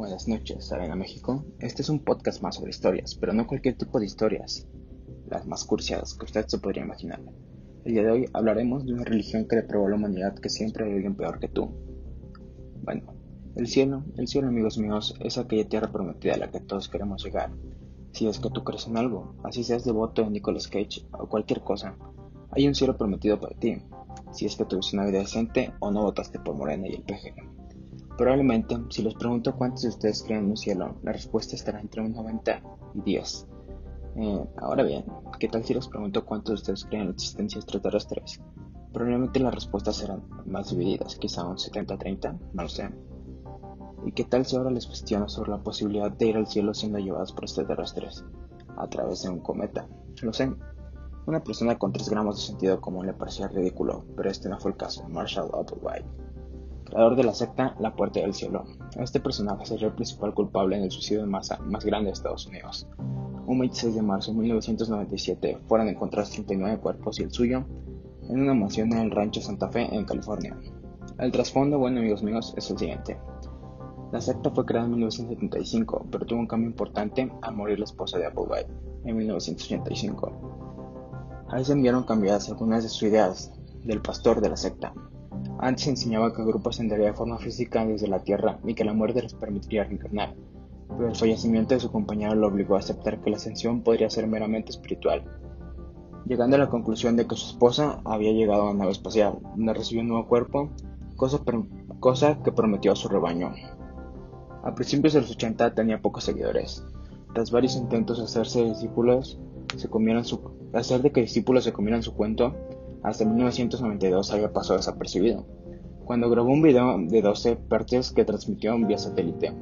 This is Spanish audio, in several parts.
Buenas noches, Arena México. Este es un podcast más sobre historias, pero no cualquier tipo de historias, las más cursiadas que usted se podría imaginar. El día de hoy hablaremos de una religión que depravó a la humanidad que siempre hay alguien peor que tú. Bueno, el cielo, el cielo amigos míos, es aquella tierra prometida a la que todos queremos llegar. Si es que tú crees en algo, así seas devoto de Nicolas Cage o cualquier cosa, hay un cielo prometido para ti. Si es que tuviste una vida decente o no votaste por Morena y el PG. Probablemente, si les pregunto cuántos de ustedes creen en un cielo, la respuesta estará entre un 90 y 10. Eh, ahora bien, ¿qué tal si les pregunto cuántos de ustedes creen en la existencia extraterrestres? Probablemente las respuestas serán más divididas, quizá un 70-30, no lo sé. ¿Y qué tal si ahora les cuestiono sobre la posibilidad de ir al cielo siendo llevados por extraterrestres a través de un cometa? Lo sé. Una persona con 3 gramos de sentido común le parecía ridículo, pero este no fue el caso. Marshall Applewhite creador de la secta La Puerta del Cielo. Este personaje sería el principal culpable en el suicidio en masa más grande de Estados Unidos. Un 26 de marzo de 1997 fueron encontrados 39 cuerpos y el suyo en una mansión en el rancho Santa Fe en California. El trasfondo, bueno amigos míos, es el siguiente. La secta fue creada en 1975, pero tuvo un cambio importante al morir la esposa de Applewhite en 1985. Ahí se enviaron cambiadas algunas de sus ideas del pastor de la secta, antes enseñaba que el grupo ascendería de forma física desde la Tierra y que la muerte les permitiría reencarnar, pero el fallecimiento de su compañero lo obligó a aceptar que la ascensión podría ser meramente espiritual, llegando a la conclusión de que su esposa había llegado a la nave espacial, donde recibió un nuevo cuerpo, cosa, cosa que prometió a su rebaño. A principios de los 80 tenía pocos seguidores. Tras varios intentos de hacerse discípulos, se comieron su, hacer de que discípulos se comieran su cuento, hasta 1992 había pasado desapercibido, cuando grabó un video de 12 partes que transmitió vía satélite.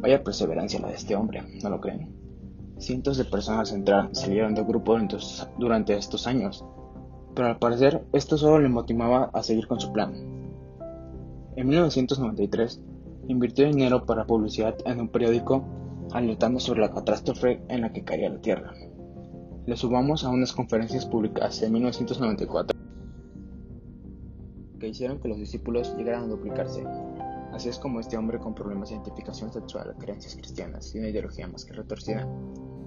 Vaya perseverancia la de este hombre, ¿no lo creen? Cientos de personas entraron, salieron del grupo durante estos años, pero al parecer esto solo le motivaba a seguir con su plan. En 1993, invirtió dinero para publicidad en un periódico alertando sobre la catástrofe en la que caía la Tierra le subamos a unas conferencias públicas en 1994 que hicieron que los discípulos llegaran a duplicarse. Así es como este hombre con problemas de identificación sexual, creencias cristianas y una ideología más que retorcida,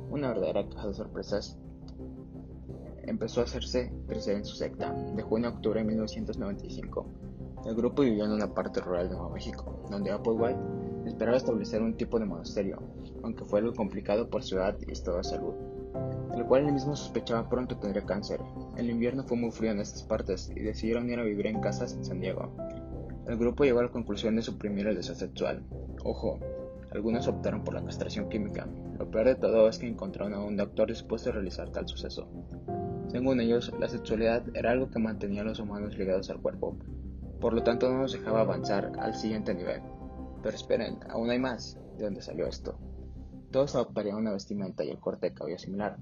una verdadera caja de sorpresas, empezó a hacerse crecer en su secta. De junio a octubre de 1995, el grupo vivió en una parte rural de Nuevo México, donde Applewhite esperaba establecer un tipo de monasterio, aunque fue algo complicado por su edad y estado de salud el cual él mismo sospechaba pronto tendría cáncer. El invierno fue muy frío en estas partes y decidieron ir a vivir en casas en San Diego. El grupo llegó a la conclusión de suprimir el deseo sexual. Ojo, algunos optaron por la castración química. Lo peor de todo es que encontraron a un doctor dispuesto a realizar tal suceso. Según ellos, la sexualidad era algo que mantenía a los humanos ligados al cuerpo, por lo tanto no nos dejaba avanzar al siguiente nivel. Pero esperen, aún hay más. ¿De dónde salió esto? Todos adoptarían una vestimenta y el corte de cabello similar,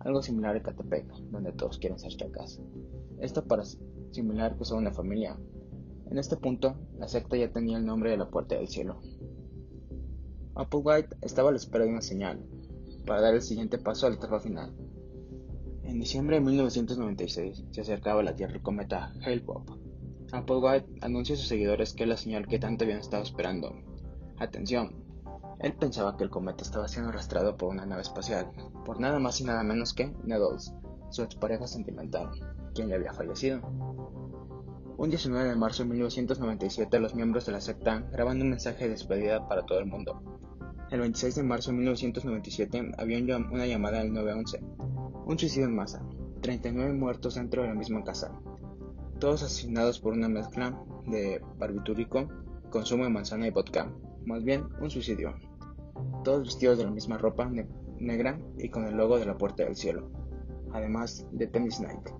algo similar a Catepec, donde todos quieren ser chacas. Esto para simular que son una familia. En este punto, la secta ya tenía el nombre de la puerta del cielo. Applewhite estaba a la espera de una señal, para dar el siguiente paso al etapa final. En diciembre de 1996 se acercaba a la Tierra el cometa Hale-Bopp. Applewhite anunció a sus seguidores que es la señal que tanto habían estado esperando. Atención, él pensaba que el cometa estaba siendo arrastrado por una nave espacial, por nada más y nada menos que Needles, su expareja sentimental, quien le había fallecido. Un 19 de marzo de 1997, los miembros de la secta graban un mensaje de despedida para todo el mundo. El 26 de marzo de 1997 había una llamada al 911. Un suicidio en masa. 39 muertos dentro de la misma casa. Todos asesinados por una mezcla de barbitúrico, consumo de manzana y vodka. Más bien, un suicidio todos vestidos de la misma ropa negra y con el logo de la Puerta del Cielo, además de Tennis Nike,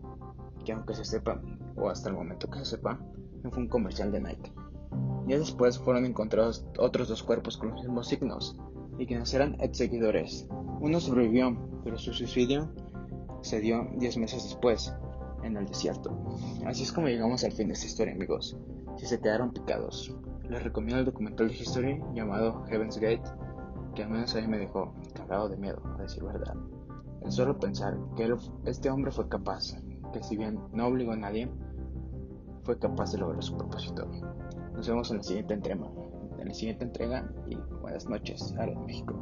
que aunque se sepa, o hasta el momento que se sepa, no fue un comercial de Nike. Ya después fueron encontrados otros dos cuerpos con los mismos signos, y quienes eran ex seguidores. Uno sobrevivió, pero su suicidio se dio 10 meses después, en el desierto. Así es como llegamos al fin de esta historia, amigos. Si se quedaron picados, les recomiendo el documental de History llamado Heaven's Gate que al menos a me dejó cagado de miedo, a decir verdad. El solo pensar que este hombre fue capaz, que si bien no obligó a nadie, fue capaz de lograr su propósito. Nos vemos en la siguiente entrega, en la siguiente entrega y buenas noches a México.